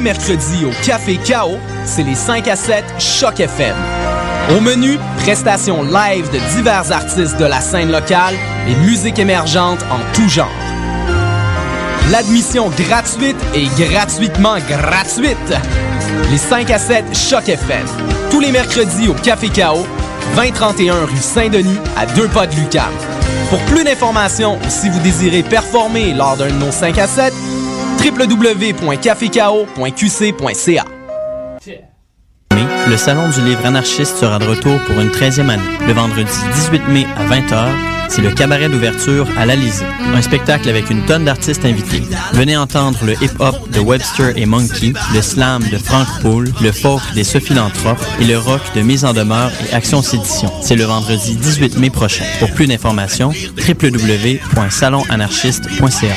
les mercredis au Café Chaos, c'est les 5 à 7 Choc FM. Au menu, prestations live de divers artistes de la scène locale et musique émergente en tout genre. L'admission gratuite et gratuitement gratuite. Les 5 à 7 Choc FM. Tous les mercredis au Café Chaos, 2031 rue Saint-Denis, à deux pas de Lucam. Pour plus d'informations ou si vous désirez performer lors d'un de nos 5 à 7, www.cafecao.qc.ca. Le Salon du livre anarchiste sera de retour pour une 13e année. Le vendredi 18 mai à 20h, c'est le cabaret d'ouverture à l'Alizé. Un spectacle avec une tonne d'artistes invités. Venez entendre le hip-hop de Webster et Monkey, le slam de Frank Poole, le folk des Sophilanthropes et le rock de Mise en demeure et Action Sédition. C'est le vendredi 18 mai prochain. Pour plus d'informations, www.salonanarchiste.ca.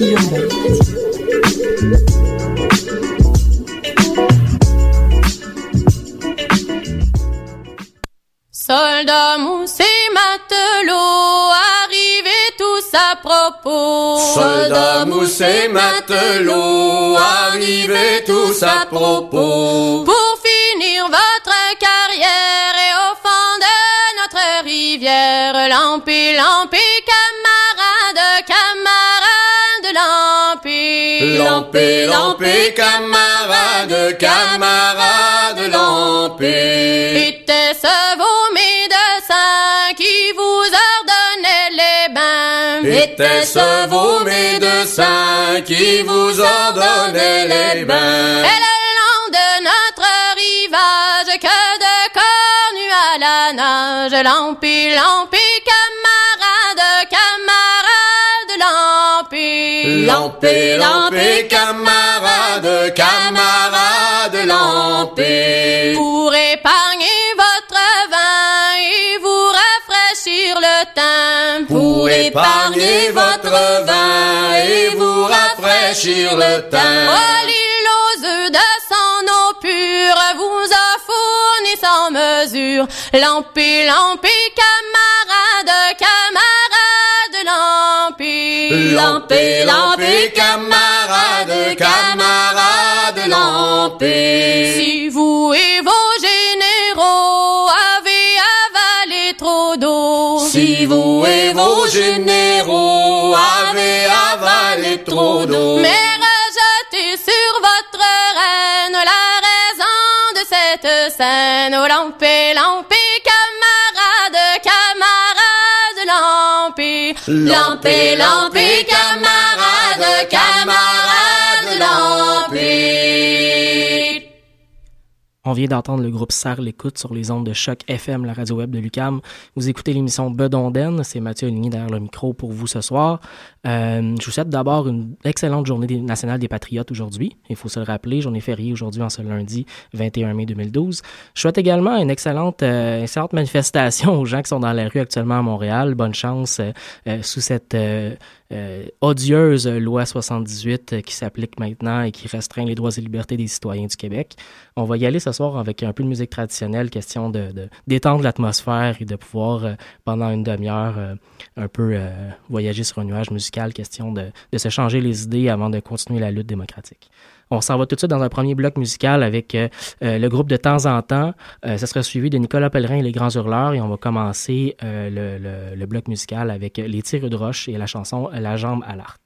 l'alternative urbaine. Soldats, matelots, arrivez tous à propos. Soldats, mousse et matelots, arrivez tous à propos. Pour finir votre carrière et au fond de notre rivière, lampé, lampé, lampé. Lampé, lampé, camarades, camarades, lampé. Était-ce vos médecins qui vous ordonnaient les bains? Était-ce vos médecins qui vous ordonnaient les bains? Et le long de notre rivage, que de cornues à la nage, lampi, lampi, Lampé, lampé, camarades, camarades, lampé. Pour épargner votre vin et vous rafraîchir le teint. Pour épargner votre vin et vous rafraîchir le teint. Oh, l'île aux œufs de son eau pure vous a fourni sans mesure. Lampi, lampi, camarades, camarades, lampi. Lampé, lampé, camarades, camarades, lampé. Si vous et vos généraux avez avalé trop d'eau. Si vous et vos généraux avez avalé trop d'eau. Mais rejetez sur votre reine la raison de cette scène. Lampé, lampé, lampé. Lampé, lampé, camarades, On vient d'entendre le groupe Serre l'écoute sur les ondes de choc FM, la radio web de Lucam. Vous écoutez l'émission Bedonden. C'est Mathieu Aligny derrière le micro pour vous ce soir. Euh, je vous souhaite d'abord une excellente journée nationale des patriotes aujourd'hui. Il faut se le rappeler, journée fériée aujourd'hui en ce lundi 21 mai 2012. Je souhaite également une excellente, euh, excellente manifestation aux gens qui sont dans la rue actuellement à Montréal. Bonne chance euh, sous cette... euh, odieuse loi 78 euh, qui s'applique maintenant et qui restreint les droits et libertés des citoyens du Québec. On va y aller ce soir avec un peu de musique traditionnelle, question de, de d'étendre l'atmosphère et de pouvoir, euh, pendant une demi-heure, euh, un peu euh, voyager sur un nuage musical, question de, de se changer les idées avant de continuer la lutte démocratique. On s'en va tout de suite dans un premier bloc musical avec euh, euh, le groupe de temps en temps. Euh, ça sera suivi de Nicolas Pellerin et les Grands Hurleurs et on va commencer euh, le, le- le bloc musical avec les tirs de roche et la chanson La jambe à l'art.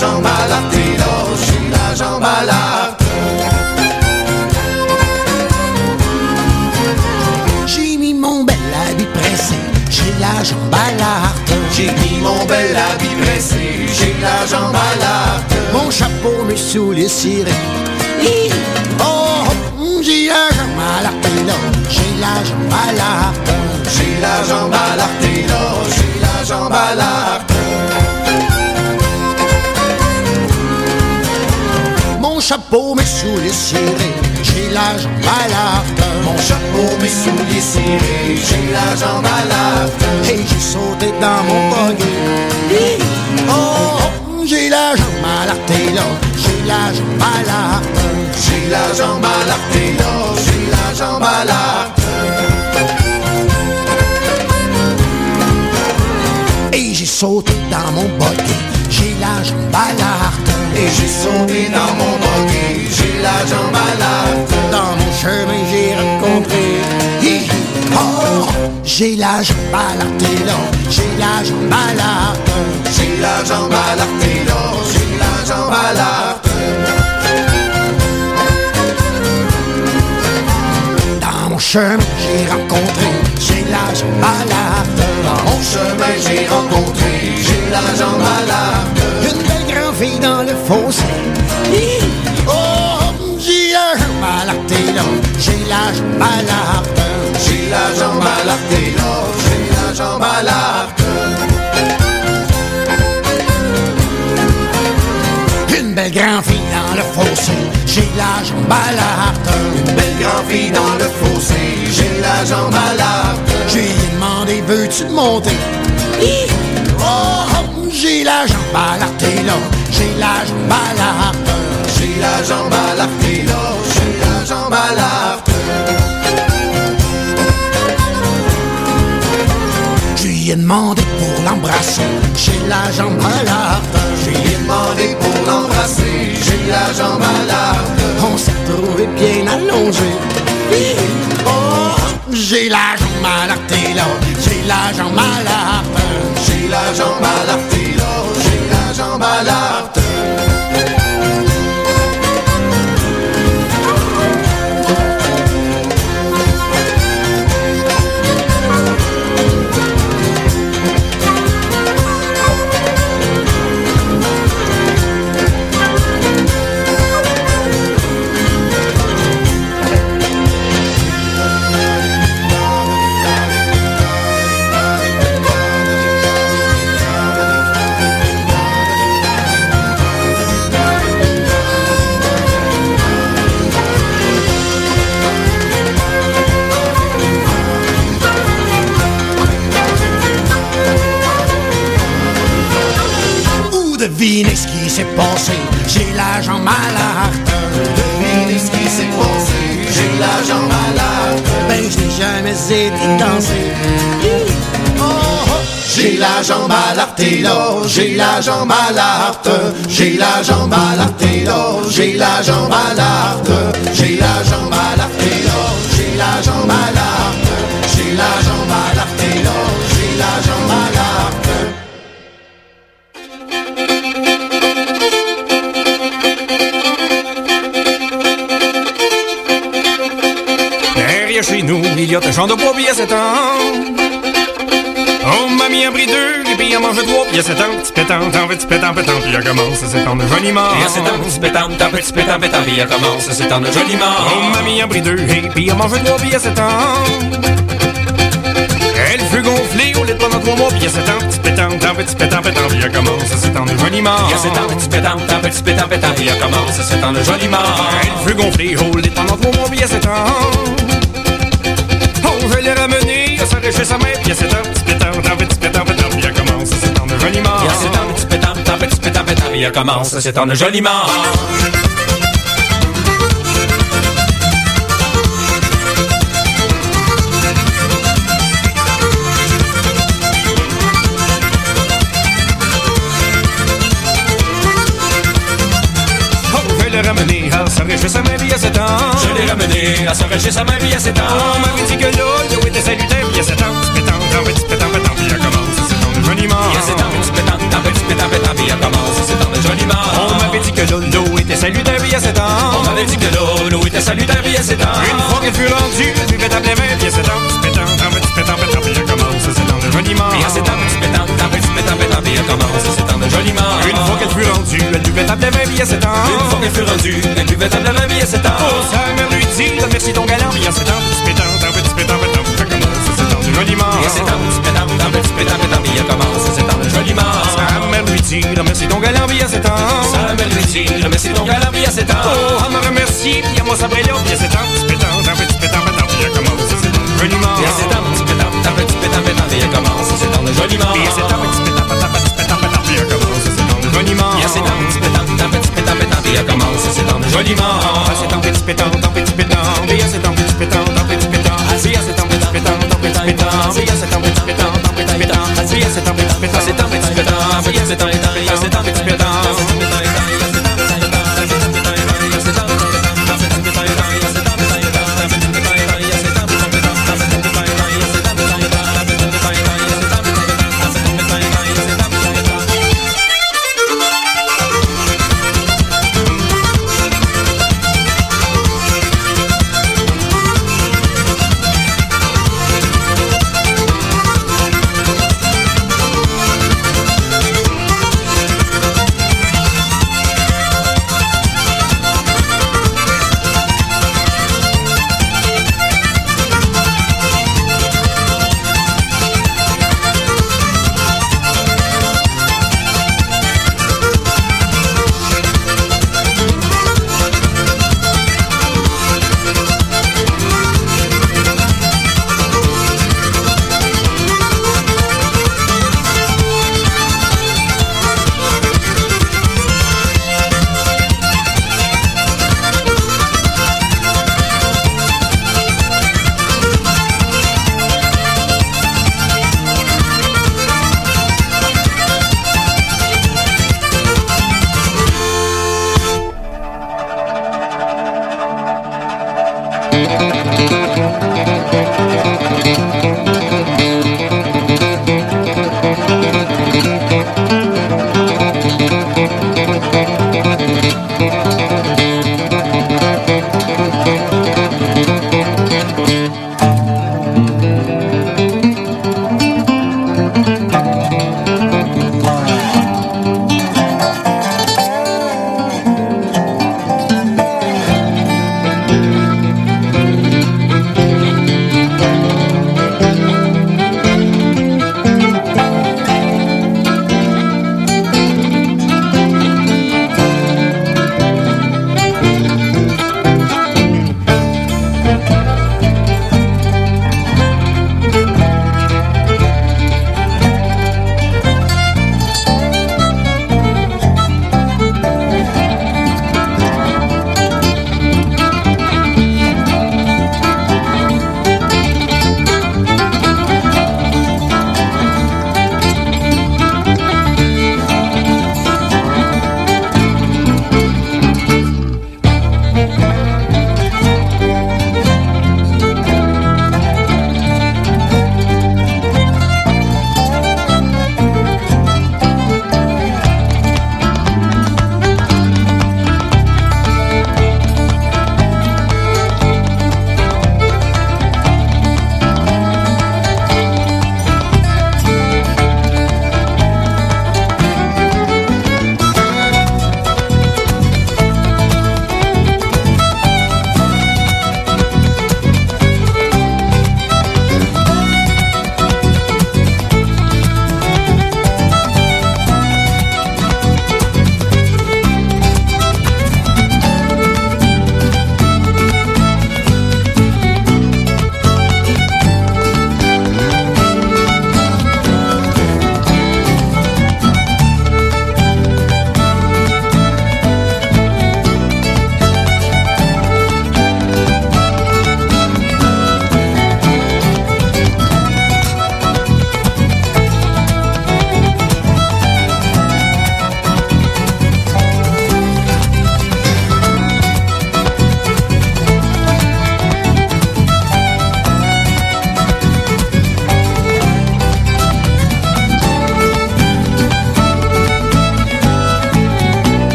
Jambe à la jambe à l'arte. J'ai mis mon bel habit pressé, j'ai la jambe à l'arte. J'ai mis mon bel habit pressé, j'ai la jambe à l'arte. Mon chapeau, mes souliers cirés. Oh, oh, j'ai la jambe à l'arte, j'ai la jambe à l'arte. J'ai la jambe à l'arte j'ai la jambe à l'arte. Chapeau, mes souliers cirés, j'ai la jambe à l'arte. Mon chapeau, mes souliers cirés, j'ai la jambe à l'arte. Et j'ai sauté dans mon buggy. Oh, oh, j'ai la jambe à l'arte, et là, j'ai la jambe à l'arte. J'ai la jambe à là, j'ai la jambe à l'arte. Et j'ai sauté dans mon buggy, j'ai la jambe à l'arte. Et j'ai sauté dans mon buggy, j'ai la jambe à l'arte. Dans mon chemin, j'ai rencontré. Oh, j'ai la jambe à l'arte, et là, j'ai la jambe à l'arte. J'ai la jambe à l'arte et là, j'ai la jambe à l'arte. Chemin, j'ai rencontré, à l'arte. Dans mon chemin, j'ai rencontré, jambe à l'arte. Une belle grande fille dans le fossé. Hi! Oh, à l'arte, et là. J'ai la jambe à l'arte et là, jambe à l'arte. Une belle grande fille dans le fossé, j'ai la jambe à l'arte. Une belle grande fille dans le fossé, j'ai la jambe à l'arte. Je lui ai demandé, veux-tu monter? Hi! Oh, j'ai la jambe à l'arte, là, j'ai la jambe à l'arte. J'ai la jambe à l'arte là, j'ai la jambe à l'arte. Je lui ai demandé pour l'embrasser, j'ai la jambe à l'arte. Je lui ai demandé pour l'embrasser, j'ai la jambe l'arte. On s'est trouvé bien allongé. Oh, j'ai la jambe l'arte, et là, j'ai la jambe l'arte. J'ai la jambe à J'ai la jambe à l'arte et là, j'ai la jambe à l'arte. J'ai la jambe à l'arte et là, j'ai la jambe à l'arte. J'ai la jambe à l'arte et là, j'ai la jambe à l'arte. J'ai la jambe à l'arte et là, j'ai la jambe à l'arte. nous, il y a un champ de bois, puis il y a sept ans. Oh, mamie a pris deux, et puis a mangé trois, puis il y a sept ans, petit pétant, tant petit pétant, pétant, puis il commence à s'étendre joliment. Il y a sept ans, petit pétant, tant petit pétant, pétant, puis il commence à s'étendre joliment. Oh, mamie a pris deux, et puis a mangé trois, puis il y a sept ans. Elle fut gonflée au lit pendant trois mois, puis il y a sept ans, petit pétant, tant petit pétant, pétant, puis il commence à s'étendre joliment. Il y a sept ans, petit pétant, tant petit pétant, pétant, puis il commence à s'étendre joliment. Elle fut gonflée au lit pendant trois mois, puis il y a sept ans. Oh, je l'ai ramené, à s'arrêter chez sa mère, il commence à s'étendre joliment. Oh, ramené à chez sa y a sept ans. Je l'ai ramené à chez sa y a sept ans. On m'avait dit que l'eau était salutaire, puis il y a sept ans, petit pétant, tant petit pétant, pétant, puis il commence à s'étendre joliment. Il y a sept ans, petit pétant, tant petit pétant, pétant, puis il commence joliment. On m'avait dit que l'eau était salutaire, il y a sept ans. On m'avait dit que l'eau était salutaire, puis il y a sept ans. Une fois qu'elle fut il y a sept ans, pétant, puis commence joliment. Il y a sept ans, puis commence à s'étendre joliment. Une fois qu'elle fut rendue, elle buvait il y a ans. Une fois qu'elle fut rendue, elle buvait il y a ans. Oh, sa mère lui dit, merci ton galant, puis il y a sept ans, commence joliment. Il y a sept ans, puis commence s'étendre joliment. Sa mère lui dit, merci ton galant, puis il y a sept ans. Sa mère lui dit, remercie ton galant, puis il y a sept ans. Oh, elle me remercie, puis à moi ça brille, puis il y a sept ans, petit pétant, tant petit pétant, pétant, puis il commence à joliment. Petit puis commence à joliment. Ans, petit pétant, pétant, petit pétant, pétant, puis il commence à s'étendre joliment. Petit puis commence à joliment. Ah, c'est un petit pétant, mais il y a c'est petit pétant, un petit pétant, ah, c'est un petit pétant, un petit mais il y a c'est un petit ah, c'est C'est a c'est un petit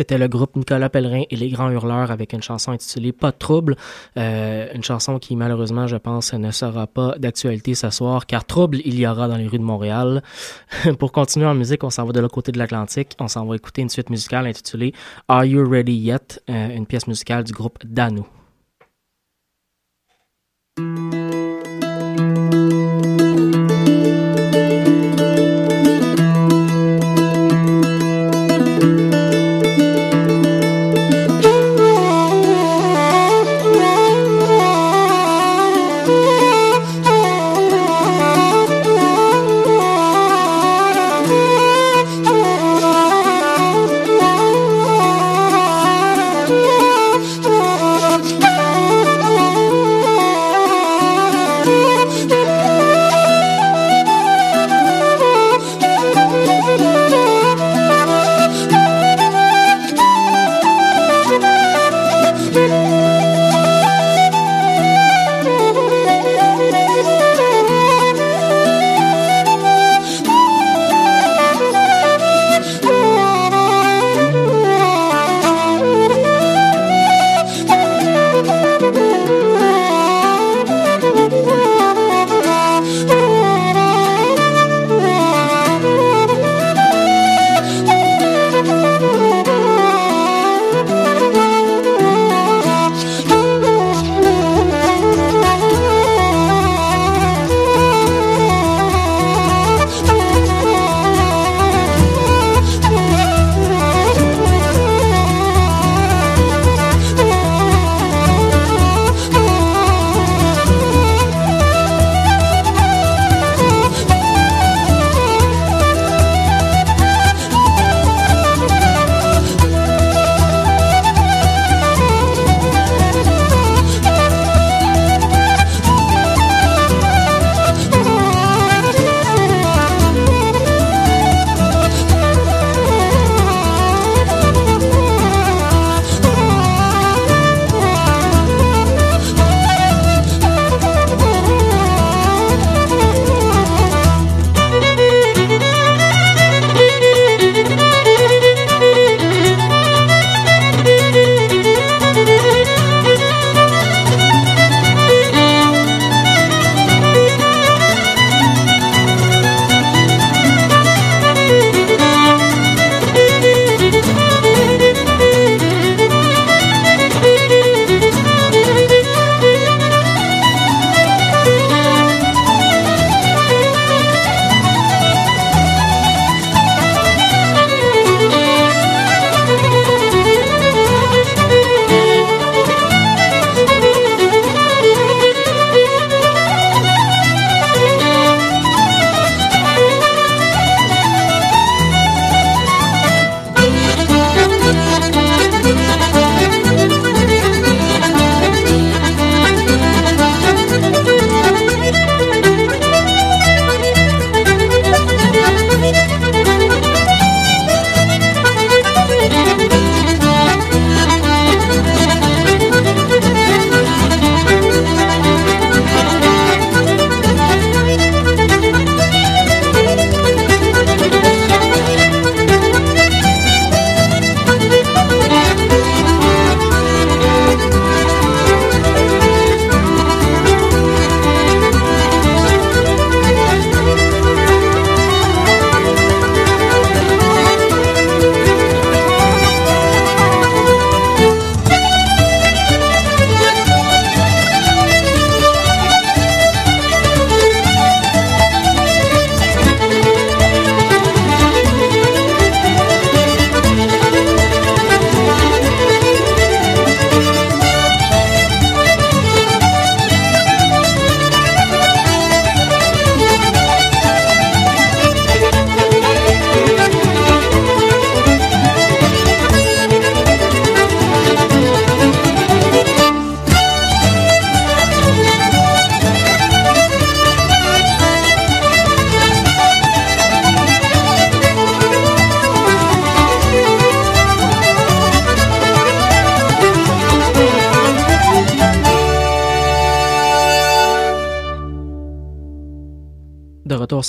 C'était le groupe Nicolas Pellerin et les Grands Hurleurs avec une chanson intitulée Pas de trouble. Euh, une chanson qui, malheureusement, je pense, ne sera pas d'actualité ce soir, car trouble, il y aura dans les rues de Montréal. Pour continuer en musique, on s'en va de l'autre côté de l'Atlantique. On s'en va écouter une suite musicale intitulée Are You Ready Yet? Euh, une pièce musicale du groupe Dano.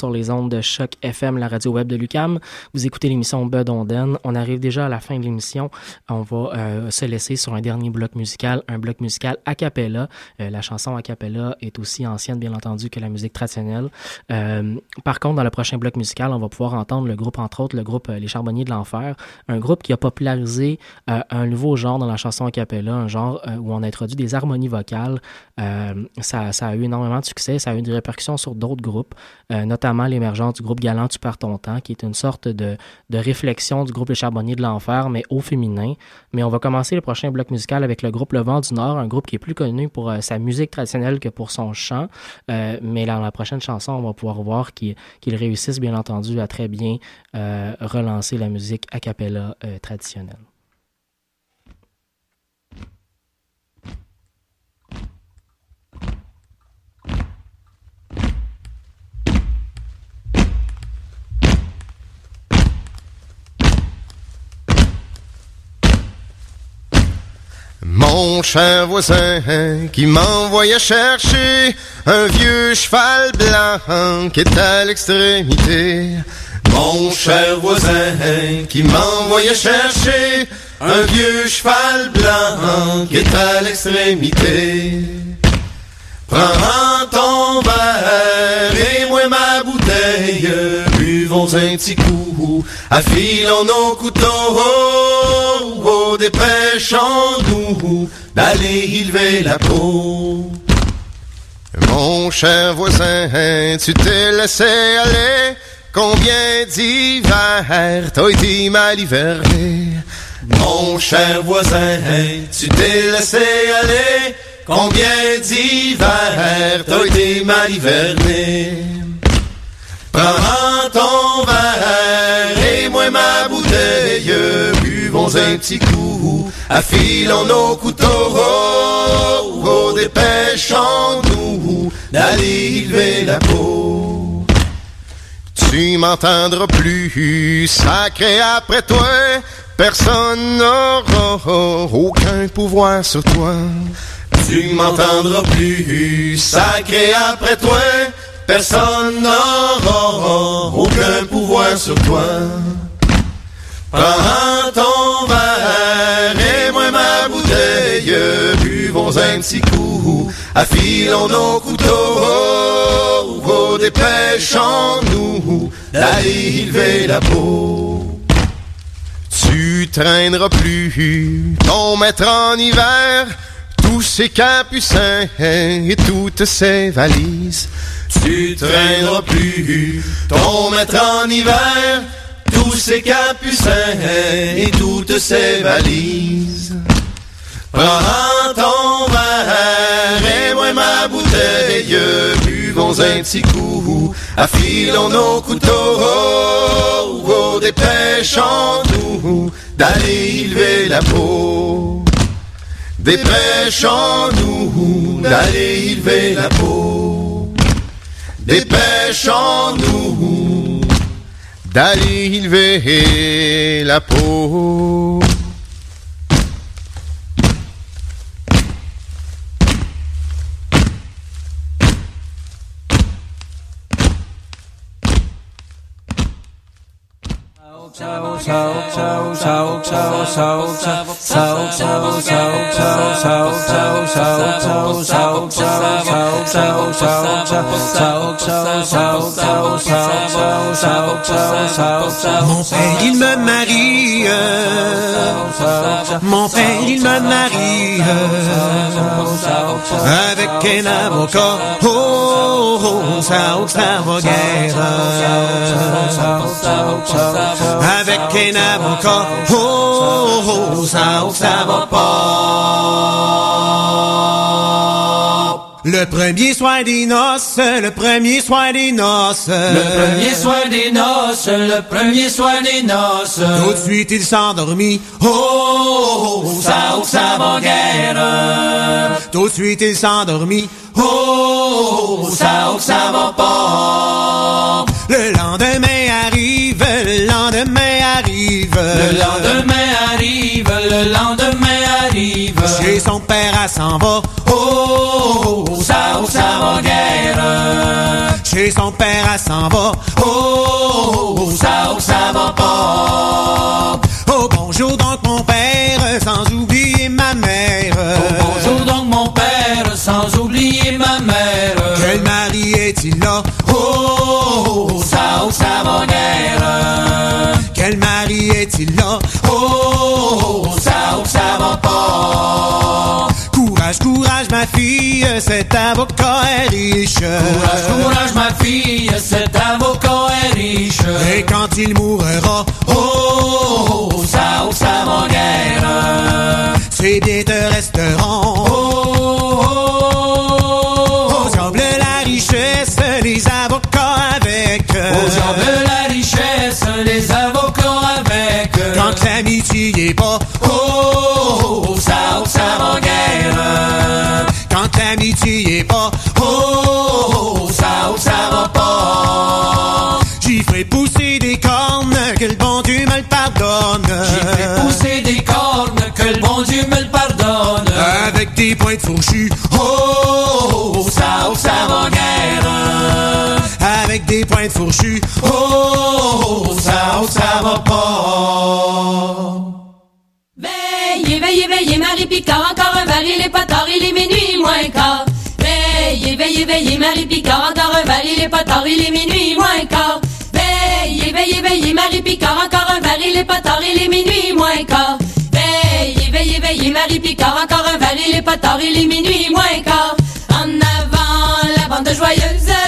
De retour sur les ondes de Choc FM, la radio web de Lucam. Vous écoutez l'émission Bud Onden. On arrive déjà à la fin de l'émission. On va euh, se laisser sur un dernier bloc musical, un bloc musical a cappella. Euh, la chanson a cappella est aussi ancienne, bien entendu, que la musique traditionnelle. Euh, par contre, dans le prochain bloc musical, on va pouvoir entendre le groupe, entre autres, le groupe Les Charbonniers de l'Enfer, un groupe qui a popularisé un nouveau genre dans la chanson a cappella, un genre où on introduit des harmonies vocales. ça, ça a eu énormément de succès, ça a eu des répercussions sur d'autres groupes. Notamment l'émergence du groupe Galant Tu perds ton temps, qui est une sorte de, de réflexion du groupe Les Charbonniers de l'Enfer, mais au féminin. Mais on va commencer le prochain bloc musical avec le groupe Le Vent du Nord, un groupe qui est plus connu pour euh, sa musique traditionnelle que pour son chant. Euh, mais dans la prochaine chanson, on va pouvoir voir qu'ils réussissent, bien entendu, à très bien relancer la musique a cappella traditionnelle. Mon cher voisin qui m'envoyait chercher un vieux cheval blanc qui est à l'extrémité. Mon cher voisin qui m'envoyait chercher un vieux cheval blanc qui est à l'extrémité. Prends ton verre et moi ma bouteille, buvons un petit coup, affilons nos couteaux, oh, oh, dépêchons-nous d'aller élever la peau. Mon cher voisin, tu t'es laissé aller, combien d'hiver t'as été mal hiverné? Mon cher voisin, tu t'es laissé aller, Combien d'hiver t'as été mal hiverné? Prends ton verre un petit coup, affilons nos couteaux, oh, oh, dépêchons-nous d'aller élever la peau. Tu m'entendras plus, sacré après toi, personne n'aura aucun pouvoir sur toi. Tu m'entendras plus, sacré après toi, personne n'aura aucun pouvoir sur toi. Prends ton verre et moi ma bouteille, buvons un petit coup, affilons nos couteaux, oh, dépêchons-nous d'aller élever la peau. Tu traîneras plus ton maître en hiver, tous ces capucins et toutes ces valises. Tu traîneras plus ton maître en hiver, tous ces capucins et toutes ces valises. Prends ton verre et moi ma bouteille, buvons un petit coup, affilons nos couteaux, oh, oh, dépêchons-nous d'aller élever la peau. Dépêchons-nous d'aller élever la peau. Dépêchons-nous d'aller élever la peau. Mon père il me marie, mon père il me marie avec un avocat. Oh, oh, ça, ça va guère avec un avocat. Oh, oh, ça, ça va pas. Le premier soir des noces, le premier soir des noces. Le premier soir des noces, le premier soir des noces. Tout de suite il s'endormit. Oh, oh, oh, ça, oh, ça va guère. Tout de suite il s'endormit. Oh, oh, ça, oh, ça va pas. Le lendemain arrive, le lendemain arrive. Le lendemain arrive, le lendemain Chez son père, elle s'en va. Oh, oh, ça, oh, ça va guère. Chez son père, elle s'en. Oh, oh, oh, ça ma fille, cet avocat est riche. Courage, courage ma fille, cet avocat est riche. Et quand il mourra, oh, oh, ça, oh, ça va guère. Ses biens te resteront. Oh, oh, oh, Aux hommes la richesse, les avocats avec. Aux hommes la richesse, les avocats avec. Quand l'amitié est pas. Oh, oh, ça, oh, ça va guère. Quand l'amitié est pas. Oh, ça, oh, ça va pas. J'y ferai pousser des cornes, que le bon Dieu me le pardonne. J'y ferai pousser des cornes, que le bon Dieu me le pardonne. Avec des pointes fourchues. Oh, oh, ça, oh, ça va guère. Avec des pointes fourchues. Oh, oh, ça, oh, ça va pas. Marie Picard, encore un val, il est pas tard, il est minuit, moins quart. Veillez, veillez, veillez, Marie Picard, encore un val, il est pas tard, il est minuit, moins quart. Veillez, veillez, veillez, Marie Picard, encore un val, il est pas tard, il est minuit, moins quart. Veillez, veillez, veillez, Marie Picard, encore un val, il est pas tard, il est minuit, moins quart. En avant, la bande joyeuse.